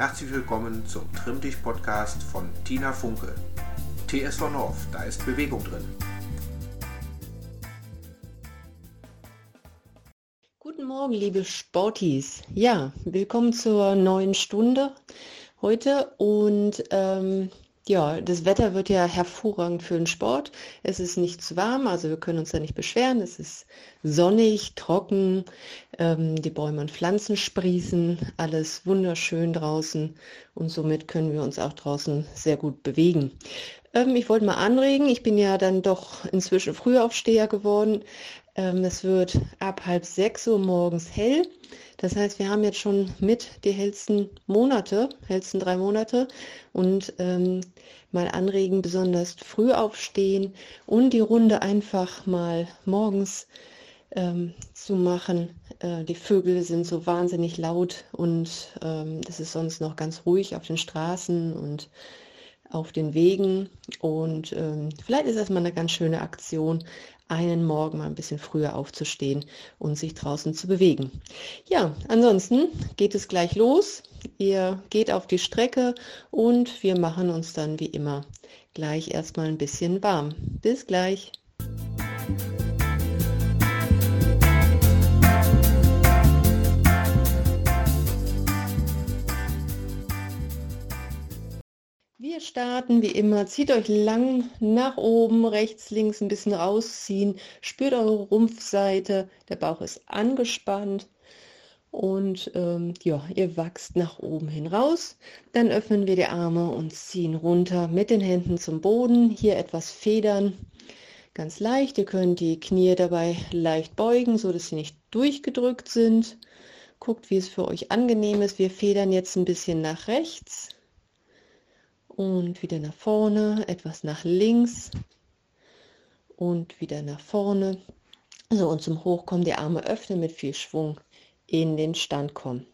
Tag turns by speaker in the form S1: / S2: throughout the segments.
S1: Herzlich willkommen zum Trimm dich Podcast von Tina Funke. TSV North, da ist Bewegung drin.
S2: Guten Morgen, liebe Sportis. Ja, willkommen zur neuen Stunde heute und ähm, ja, das Wetter wird ja hervorragend für den Sport. Es ist nicht zu warm, also wir können uns da nicht beschweren. Es ist sonnig, trocken, ähm, die Bäume und Pflanzen sprießen, alles wunderschön draußen und somit können wir uns auch draußen sehr gut bewegen. Ähm, ich wollte mal anregen, ich bin ja dann doch inzwischen Frühaufsteher geworden. Ähm, es wird ab halb sechs Uhr morgens hell. Das heißt, wir haben jetzt schon mit die hellsten Monate, hellsten drei Monate und ähm, mal anregen, besonders früh aufstehen und die Runde einfach mal morgens ähm, zu machen. Äh, die Vögel sind so wahnsinnig laut und ähm, es ist sonst noch ganz ruhig auf den Straßen und auf den Wegen. Und ähm, vielleicht ist das mal eine ganz schöne Aktion, einen Morgen mal ein bisschen früher aufzustehen und sich draußen zu bewegen. Ja, ansonsten geht es gleich los. Ihr geht auf die Strecke und wir machen uns dann wie immer gleich erstmal ein bisschen warm. Bis gleich. Wir starten wie immer. Zieht euch lang nach oben, rechts, links ein bisschen rausziehen. Spürt eure Rumpfseite. Der Bauch ist angespannt. Und ähm, ja, ihr wachst nach oben hin raus. Dann öffnen wir die Arme und ziehen runter mit den Händen zum Boden. Hier etwas federn. Ganz leicht. Ihr könnt die Knie dabei leicht beugen, so dass sie nicht durchgedrückt sind. Guckt, wie es für euch angenehm ist. Wir federn jetzt ein bisschen nach rechts und wieder nach vorne, etwas nach links und wieder nach vorne. So, und zum Hochkommen die Arme öffnen mit viel Schwung in den Stand kommen.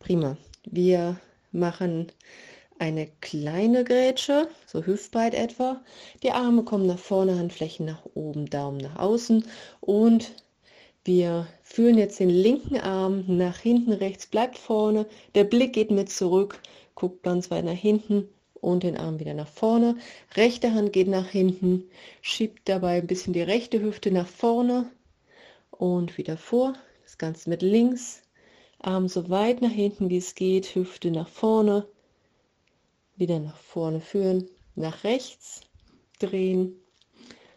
S2: Prima. Wir machen eine kleine Grätsche, so hüftbreit etwa. Die Arme kommen nach vorne, Handflächen nach oben, Daumen nach außen und wir führen jetzt den linken Arm nach hinten, rechts bleibt vorne. Der Blick geht mit zurück, guckt ganz weit nach hinten und den Arm wieder nach vorne. Rechte Hand geht nach hinten, schiebt dabei ein bisschen die rechte Hüfte nach vorne und wieder vor. Das Ganze mit links, Arm so weit nach hinten wie es geht, Hüfte nach vorne, wieder nach vorne führen, nach rechts drehen.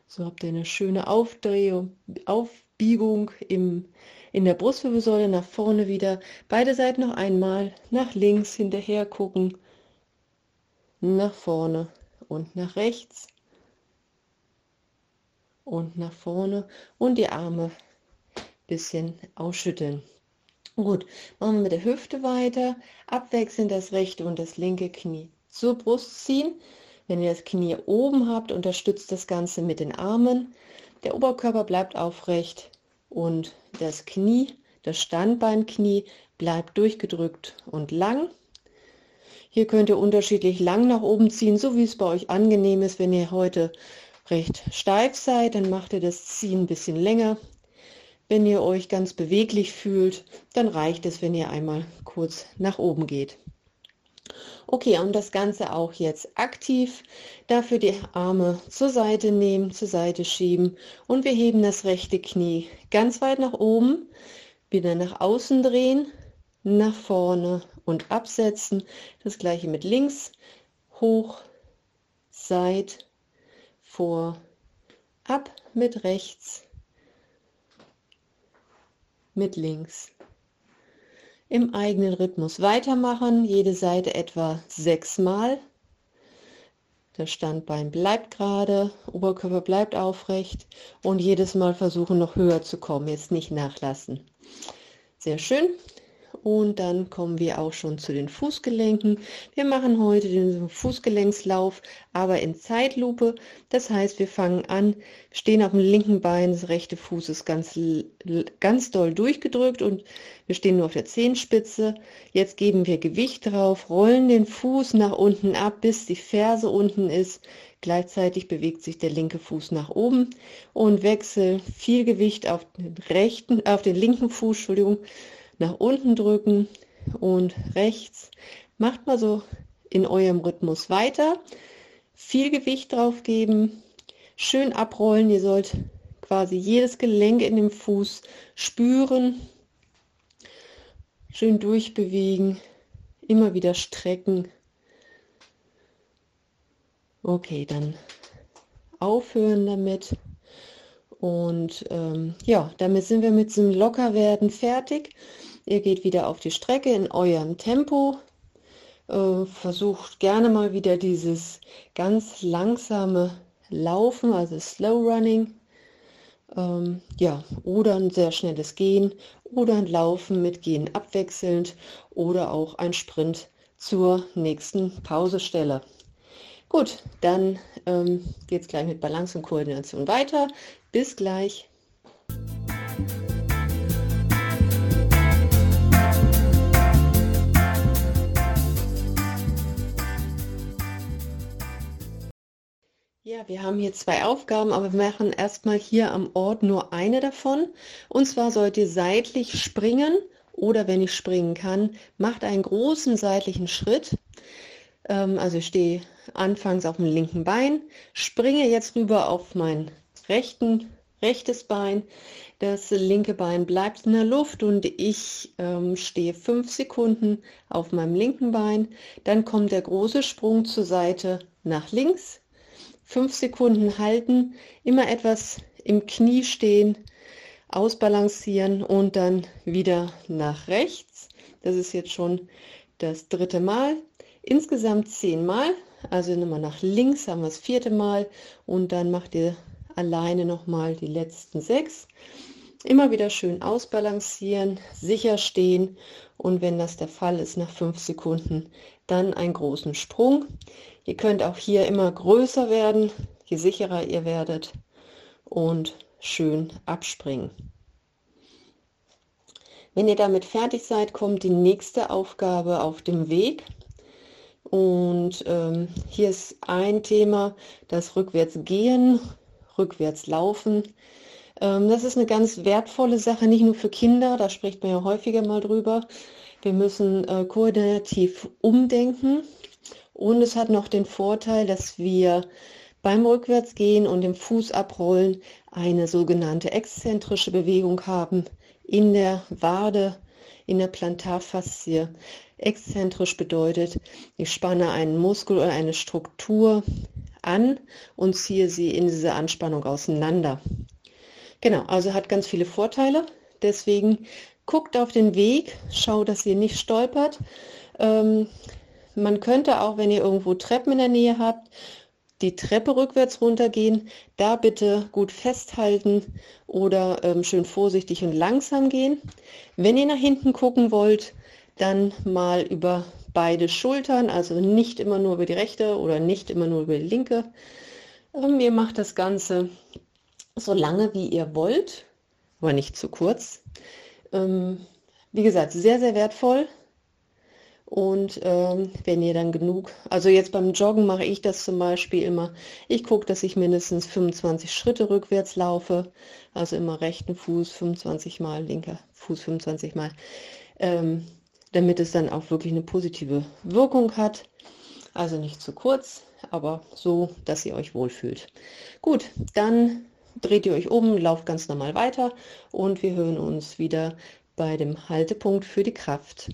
S2: So habt ihr eine schöne Aufdrehung, Aufbiegung im, in der Brustwirbelsäule nach vorne wieder. Beide Seiten noch einmal nach links hinterher gucken nach vorne und nach rechts und nach vorne und die Arme bisschen ausschütteln. Gut, machen wir mit der Hüfte weiter. Abwechselnd das rechte und das linke Knie zur Brust ziehen. Wenn ihr das Knie oben habt, unterstützt das Ganze mit den Armen. Der Oberkörper bleibt aufrecht und das Knie, das Standbeinknie bleibt durchgedrückt und lang. Hier könnt ihr unterschiedlich lang nach oben ziehen, so wie es bei euch angenehm ist. Wenn ihr heute recht steif seid, dann macht ihr das Ziehen ein bisschen länger. Wenn ihr euch ganz beweglich fühlt, dann reicht es, wenn ihr einmal kurz nach oben geht. Okay, und das Ganze auch jetzt aktiv. Dafür die Arme zur Seite nehmen, zur Seite schieben und wir heben das rechte Knie ganz weit nach oben, wieder nach außen drehen, nach vorne und absetzen. Das gleiche mit links, hoch, seit, vor, ab mit rechts, mit links. Im eigenen Rhythmus weitermachen, jede Seite etwa sechsmal. Das Standbein bleibt gerade, Oberkörper bleibt aufrecht und jedes Mal versuchen noch höher zu kommen, jetzt nicht nachlassen. Sehr schön. Und dann kommen wir auch schon zu den Fußgelenken. Wir machen heute den Fußgelenkslauf, aber in Zeitlupe. Das heißt, wir fangen an, stehen auf dem linken Bein, das rechte Fuß ist ganz, ganz doll durchgedrückt und wir stehen nur auf der Zehenspitze. Jetzt geben wir Gewicht drauf, rollen den Fuß nach unten ab, bis die Ferse unten ist. Gleichzeitig bewegt sich der linke Fuß nach oben und wechsel viel Gewicht auf den rechten, auf den linken Fuß, Entschuldigung, nach unten drücken und rechts Macht mal so in eurem Rhythmus weiter. Viel Gewicht drauf geben, schön abrollen. Ihr sollt quasi jedes Gelenk in dem Fuß spüren. Schön durchbewegen, immer wieder strecken. Okay, dann aufhören damit. Und ähm, ja, damit sind wir mit diesem Lockerwerden fertig. Ihr geht wieder auf die Strecke in eurem Tempo. Äh, versucht gerne mal wieder dieses ganz langsame Laufen, also Slow Running. Ähm, ja, oder ein sehr schnelles Gehen oder ein Laufen mit Gehen abwechselnd oder auch ein Sprint zur nächsten Pausestelle. Gut, dann ähm, geht es gleich mit Balance und Koordination weiter. Bis gleich. Ja, wir haben hier zwei Aufgaben, aber wir machen erstmal hier am Ort nur eine davon. Und zwar sollt ihr seitlich springen oder wenn ich springen kann, macht einen großen seitlichen Schritt. Ähm, also ich stehe anfangs auf dem linken Bein, springe jetzt rüber auf mein rechten, rechtes Bein. Das linke Bein bleibt in der Luft und ich ähm, stehe fünf Sekunden auf meinem linken Bein. Dann kommt der große Sprung zur Seite nach links. Fünf Sekunden halten, immer etwas im Knie stehen, ausbalancieren und dann wieder nach rechts. Das ist jetzt schon das dritte Mal. Insgesamt zehnmal. Also nochmal nach links haben wir das vierte Mal und dann macht ihr alleine nochmal die letzten sechs. Immer wieder schön ausbalancieren, sicher stehen und wenn das der Fall ist, nach fünf Sekunden dann einen großen Sprung. Ihr könnt auch hier immer größer werden, je sicherer ihr werdet und schön abspringen. Wenn ihr damit fertig seid, kommt die nächste Aufgabe auf dem Weg. Und ähm, hier ist ein Thema, das rückwärts gehen, rückwärts laufen. Ähm, das ist eine ganz wertvolle Sache, nicht nur für Kinder, da spricht man ja häufiger mal drüber. Wir müssen äh, koordinativ umdenken und es hat noch den Vorteil, dass wir beim Rückwärtsgehen und dem Fuß abrollen eine sogenannte exzentrische Bewegung haben in der Wade, in der Plantarfaszie. Exzentrisch bedeutet, ich spanne einen Muskel oder eine Struktur an und ziehe sie in diese Anspannung auseinander. Genau, also hat ganz viele Vorteile. Deswegen guckt auf den Weg, schaut, dass ihr nicht stolpert. Ähm, man könnte auch, wenn ihr irgendwo Treppen in der Nähe habt, die Treppe rückwärts runtergehen, da bitte gut festhalten oder ähm, schön vorsichtig und langsam gehen. Wenn ihr nach hinten gucken wollt, dann mal über beide Schultern, also nicht immer nur über die rechte oder nicht immer nur über die linke. Ähm, ihr macht das Ganze so lange wie ihr wollt, aber nicht zu kurz. Ähm, wie gesagt, sehr, sehr wertvoll. Und ähm, wenn ihr dann genug, also jetzt beim Joggen mache ich das zum Beispiel immer, ich gucke, dass ich mindestens 25 Schritte rückwärts laufe, also immer rechten Fuß 25 mal, linker Fuß 25 mal. Ähm, damit es dann auch wirklich eine positive Wirkung hat. Also nicht zu kurz, aber so, dass ihr euch wohlfühlt. Gut, dann dreht ihr euch um, lauft ganz normal weiter und wir hören uns wieder bei dem Haltepunkt für die Kraft.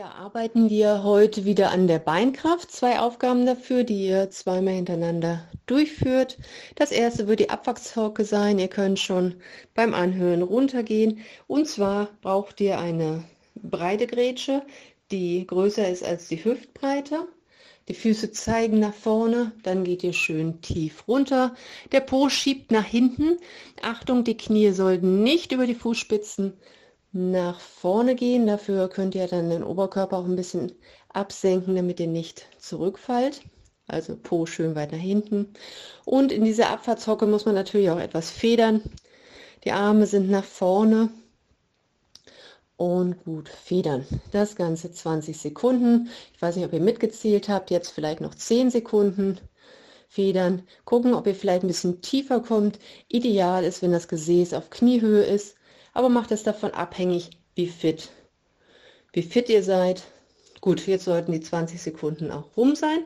S2: Ja, arbeiten wir heute wieder an der Beinkraft. Zwei Aufgaben dafür, die ihr zweimal hintereinander durchführt. Das erste wird die Abwachshocke sein. Ihr könnt schon beim Anhören runtergehen. Und zwar braucht ihr eine breite Grätsche, die größer ist als die Hüftbreite. Die Füße zeigen nach vorne, dann geht ihr schön tief runter. Der Po schiebt nach hinten. Achtung, die Knie sollten nicht über die Fußspitzen nach vorne gehen. Dafür könnt ihr dann den Oberkörper auch ein bisschen absenken, damit ihr nicht zurückfallt. Also Po schön weit nach hinten. Und in dieser Abfahrtshocke muss man natürlich auch etwas federn. Die Arme sind nach vorne. Und gut, federn. Das Ganze 20 Sekunden. Ich weiß nicht, ob ihr mitgezählt habt. Jetzt vielleicht noch 10 Sekunden. Federn. Gucken, ob ihr vielleicht ein bisschen tiefer kommt. Ideal ist, wenn das Gesäß auf Kniehöhe ist, aber macht es davon abhängig, wie fit, wie fit ihr seid. Gut, jetzt sollten die 20 Sekunden auch rum sein.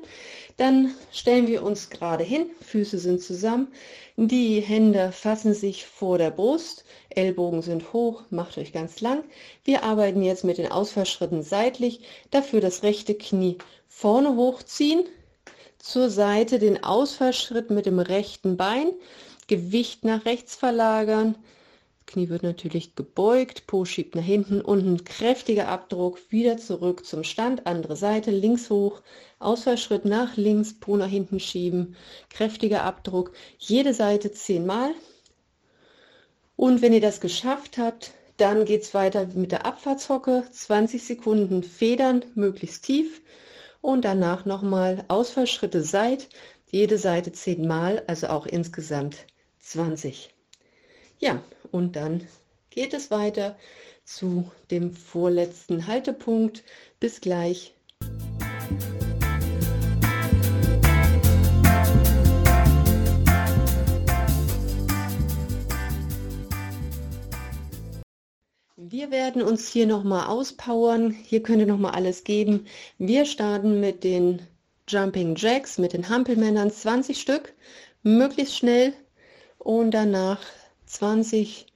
S2: Dann stellen wir uns gerade hin, Füße sind zusammen, die Hände fassen sich vor der Brust, Ellbogen sind hoch, macht euch ganz lang. Wir arbeiten jetzt mit den Ausfallschritten seitlich, dafür das rechte Knie vorne hochziehen, zur Seite den Ausfallschritt mit dem rechten Bein, Gewicht nach rechts verlagern, Knie wird natürlich gebeugt, Po schiebt nach hinten, unten kräftiger Abdruck, wieder zurück zum Stand, andere Seite, links hoch, Ausfallschritt nach links, Po nach hinten schieben, kräftiger Abdruck, jede Seite zehnmal. Und wenn ihr das geschafft habt, dann geht es weiter mit der Abfahrtshocke, 20 Sekunden federn, möglichst tief und danach nochmal Ausfallschritte seit, jede Seite zehnmal, also auch insgesamt 20. Ja, und dann geht es weiter zu dem vorletzten Haltepunkt. Bis gleich. Wir werden uns hier nochmal auspowern. Hier könnt ihr nochmal alles geben. Wir starten mit den Jumping Jacks, mit den Hampelmännern, 20 Stück, möglichst schnell und danach 20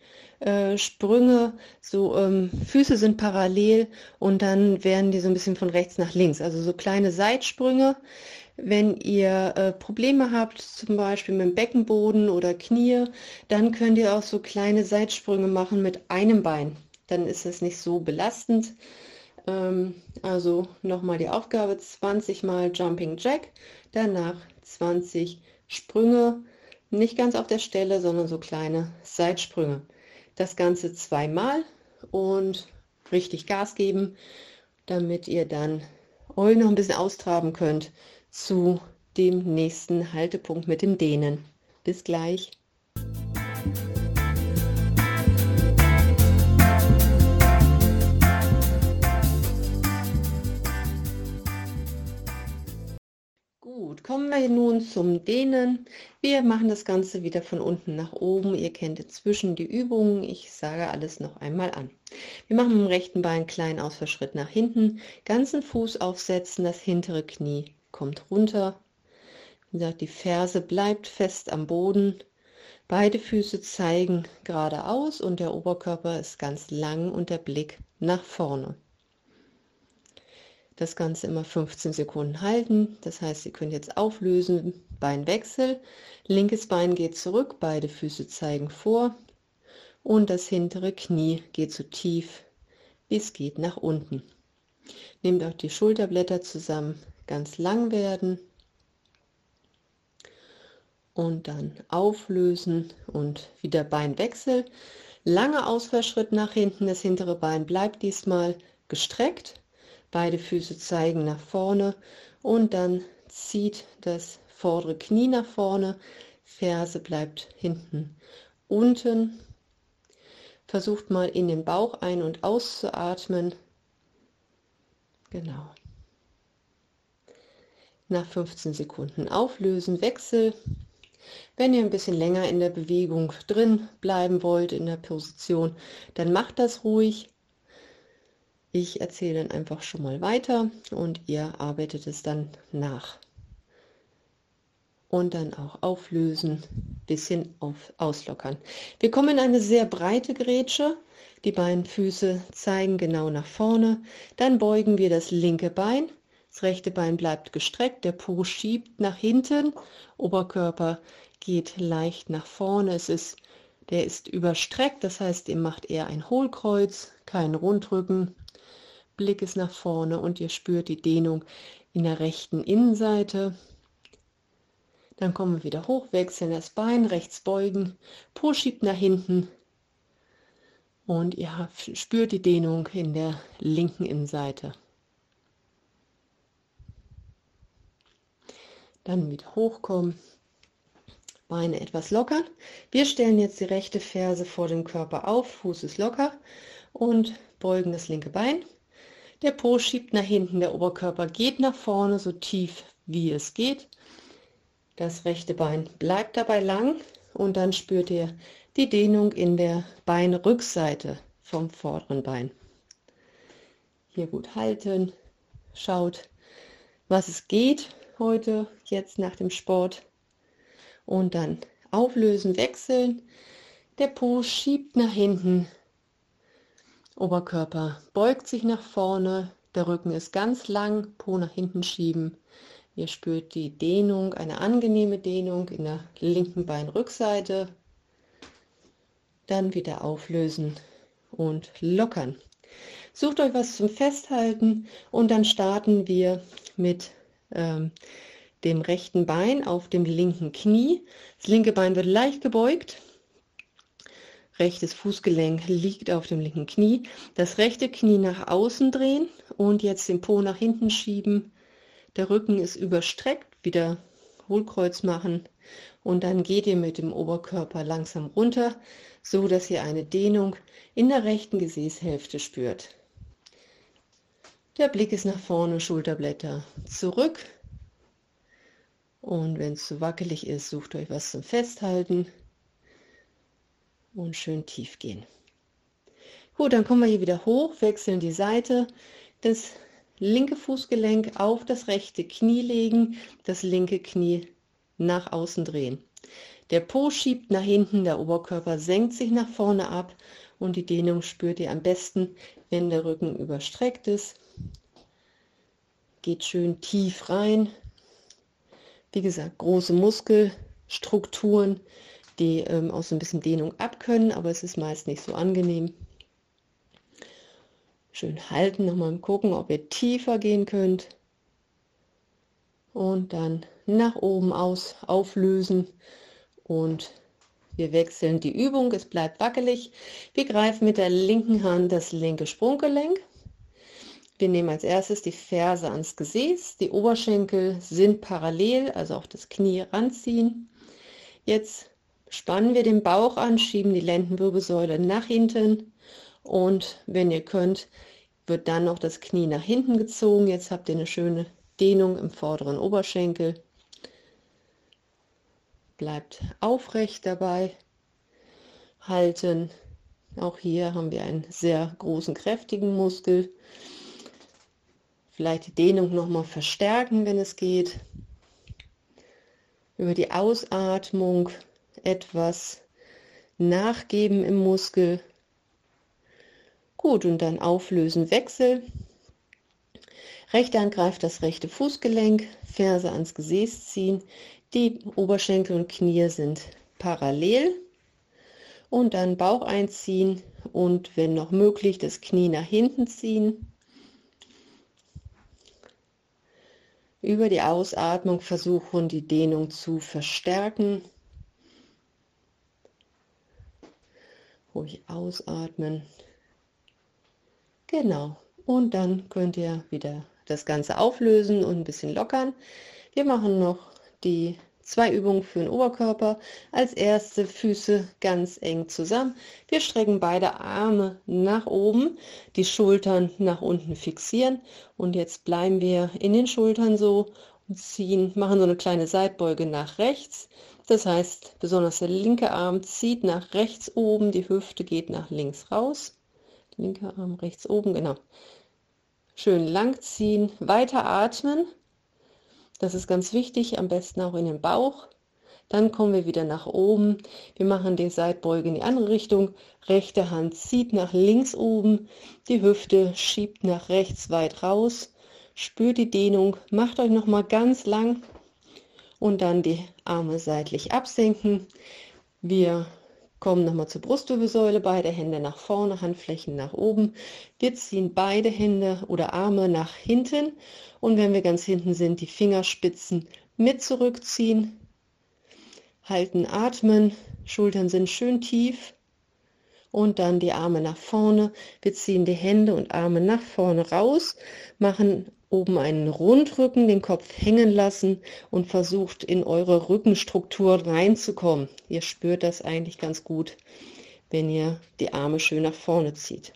S2: äh, Sprünge, so ähm, Füße sind parallel und dann werden die so ein bisschen von rechts nach links, also so kleine Seitsprünge. Wenn ihr äh, Probleme habt, zum Beispiel mit dem Beckenboden oder Knie, dann könnt ihr auch so kleine Seitsprünge machen mit einem Bein. Dann ist es nicht so belastend. Ähm, also nochmal die Aufgabe, 20 mal Jumping Jack, danach 20 Sprünge nicht ganz auf der Stelle, sondern so kleine Seitsprünge. Das Ganze zweimal und richtig Gas geben, damit ihr dann euch noch ein bisschen austraben könnt zu dem nächsten Haltepunkt mit dem Dehnen. Bis gleich. Kommen wir nun zum Dehnen. Wir machen das Ganze wieder von unten nach oben. Ihr kennt inzwischen die Übungen. Ich sage alles noch einmal an. Wir machen mit dem rechten Bein einen kleinen Ausfallschritt nach hinten, ganzen Fuß aufsetzen, das hintere Knie kommt runter. Wie gesagt, die Ferse bleibt fest am Boden. Beide Füße zeigen geradeaus und der Oberkörper ist ganz lang und der Blick nach vorne. Das Ganze immer 15 Sekunden halten. Das heißt, ihr könnt jetzt auflösen, Beinwechsel. Linkes Bein geht zurück, beide Füße zeigen vor und das hintere Knie geht so tief, wie es geht nach unten. Nehmt auch die Schulterblätter zusammen, ganz lang werden und dann auflösen und wieder Beinwechsel. Langer Ausfallschritt nach hinten, das hintere Bein bleibt diesmal gestreckt Beide Füße zeigen nach vorne und dann zieht das vordere Knie nach vorne, Ferse bleibt hinten unten. Versucht mal in den Bauch ein- und auszuatmen. Genau. Nach 15 Sekunden auflösen, Wechsel. Wenn ihr ein bisschen länger in der Bewegung drin bleiben wollt, in der Position, dann macht das ruhig. Ich erzähle dann einfach schon mal weiter und ihr arbeitet es dann nach. Und dann auch auflösen, bisschen auf, auslockern. Wir kommen in eine sehr breite Grätsche. Die beiden Füße zeigen genau nach vorne. Dann beugen wir das linke Bein. Das rechte Bein bleibt gestreckt, der Po schiebt nach hinten, Oberkörper geht leicht nach vorne. Es ist, der ist überstreckt, das heißt, ihr macht eher ein Hohlkreuz, kein Rundrücken. Blick ist nach vorne und ihr spürt die Dehnung in der rechten Innenseite. Dann kommen wir wieder hoch, wechseln das Bein, rechts beugen, Po schiebt nach hinten und ihr spürt die Dehnung in der linken Innenseite. Dann wieder hochkommen, Beine etwas lockern. Wir stellen jetzt die rechte Ferse vor dem Körper auf, Fuß ist locker und beugen das linke Bein. Der Po schiebt nach hinten, der Oberkörper geht nach vorne, so tief wie es geht. Das rechte Bein bleibt dabei lang und dann spürt ihr die Dehnung in der Beinrückseite vom vorderen Bein. Hier gut halten, schaut, was es geht heute, jetzt nach dem Sport und dann auflösen, wechseln. Der Po schiebt nach hinten, Oberkörper beugt sich nach vorne, der Rücken ist ganz lang, Po nach hinten schieben. Ihr spürt die Dehnung, eine angenehme Dehnung in der linken Beinrückseite. Dann wieder auflösen und lockern. Sucht euch was zum Festhalten und dann starten wir mit ähm, dem rechten Bein auf dem linken Knie. Das linke Bein wird leicht gebeugt. Rechtes Fußgelenk liegt auf dem linken Knie. Das rechte Knie nach außen drehen und jetzt den Po nach hinten schieben der Rücken ist überstreckt, wieder Hohlkreuz machen und dann geht ihr mit dem Oberkörper langsam runter, so dass ihr eine Dehnung in der rechten Gesäßhälfte spürt. Der Blick ist nach vorne, Schulterblätter zurück. Und wenn es zu wackelig ist, sucht euch was zum Festhalten und schön tief gehen. Gut, dann kommen wir hier wieder hoch, wechseln die Seite. Das linke Fußgelenk auf das rechte Knie legen, das linke Knie nach außen drehen. Der Po schiebt nach hinten, der Oberkörper senkt sich nach vorne ab und die Dehnung spürt ihr am besten, wenn der Rücken überstreckt ist. Geht schön tief rein. Wie gesagt, große Muskelstrukturen, die ähm, auch so ein bisschen Dehnung abkönnen, aber es ist meist nicht so angenehm. Schön halten, nochmal gucken, ob ihr tiefer gehen könnt. Und dann nach oben aus auflösen und wir wechseln die Übung, es bleibt wackelig. Wir greifen mit der linken Hand das linke Sprunggelenk. Wir nehmen als erstes die Ferse ans Gesäß. Die Oberschenkel sind parallel, also auch das Knie ranziehen. Jetzt spannen wir den Bauch an, schieben die Lendenwirbelsäule nach hinten und wenn ihr könnt, wird dann noch das Knie nach hinten gezogen. Jetzt habt ihr eine schöne Dehnung im vorderen Oberschenkel. Bleibt aufrecht dabei. Halten. Auch hier haben wir einen sehr großen, kräftigen Muskel. Vielleicht die Dehnung noch mal verstärken, wenn es geht. Über die Ausatmung etwas nachgeben im Muskel. Gut, und dann auflösen, Wechsel. Rechte Hand greift das rechte Fußgelenk, Ferse ans Gesäß ziehen. Die Oberschenkel und Knie sind parallel. Und dann Bauch einziehen und wenn noch möglich das Knie nach hinten ziehen. Über die Ausatmung versuchen die Dehnung zu verstärken. Ruhig ausatmen. Genau. Und dann könnt ihr wieder das Ganze auflösen und ein bisschen lockern. Wir machen noch die zwei Übungen für den Oberkörper. Als erste Füße ganz eng zusammen. Wir strecken beide Arme nach oben, die Schultern nach unten fixieren und jetzt bleiben wir in den Schultern so ziehen, machen so eine kleine Seitbeuge nach rechts. Das heißt, besonders der linke Arm zieht nach rechts oben, die Hüfte geht nach links raus linker Arm rechts oben, genau. Schön lang ziehen, weiter atmen. Das ist ganz wichtig, am besten auch in den Bauch. Dann kommen wir wieder nach oben. Wir machen die Seitbeuge in die andere Richtung. Rechte Hand zieht nach links oben. Die Hüfte schiebt nach rechts weit raus. Spürt die Dehnung. Macht euch noch mal ganz lang. Und dann die Arme seitlich absenken. Wir Kommen nochmal zur Brustwirbelsäule, beide Hände nach vorne, Handflächen nach oben. Wir ziehen beide Hände oder Arme nach hinten und wenn wir ganz hinten sind, die Fingerspitzen mit zurückziehen. Halten, atmen, Schultern sind schön tief und dann die Arme nach vorne. Wir ziehen die Hände und Arme nach vorne raus, machen oben einen Rundrücken, den Kopf hängen lassen und versucht in eure Rückenstruktur reinzukommen. Ihr spürt das eigentlich ganz gut, wenn ihr die Arme schön nach vorne zieht.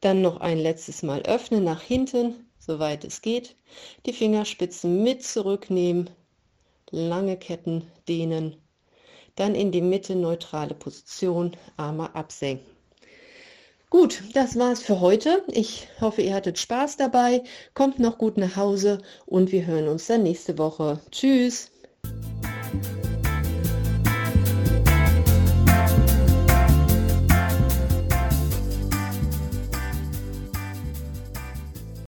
S2: Dann noch ein letztes Mal öffnen nach hinten, soweit es geht. Die Fingerspitzen mit zurücknehmen, lange Ketten dehnen. Dann in die Mitte neutrale Position, Arme absenken. Gut, das war's für heute. Ich hoffe, ihr hattet Spaß dabei. Kommt noch gut nach Hause und wir hören uns dann nächste Woche. Tschüss.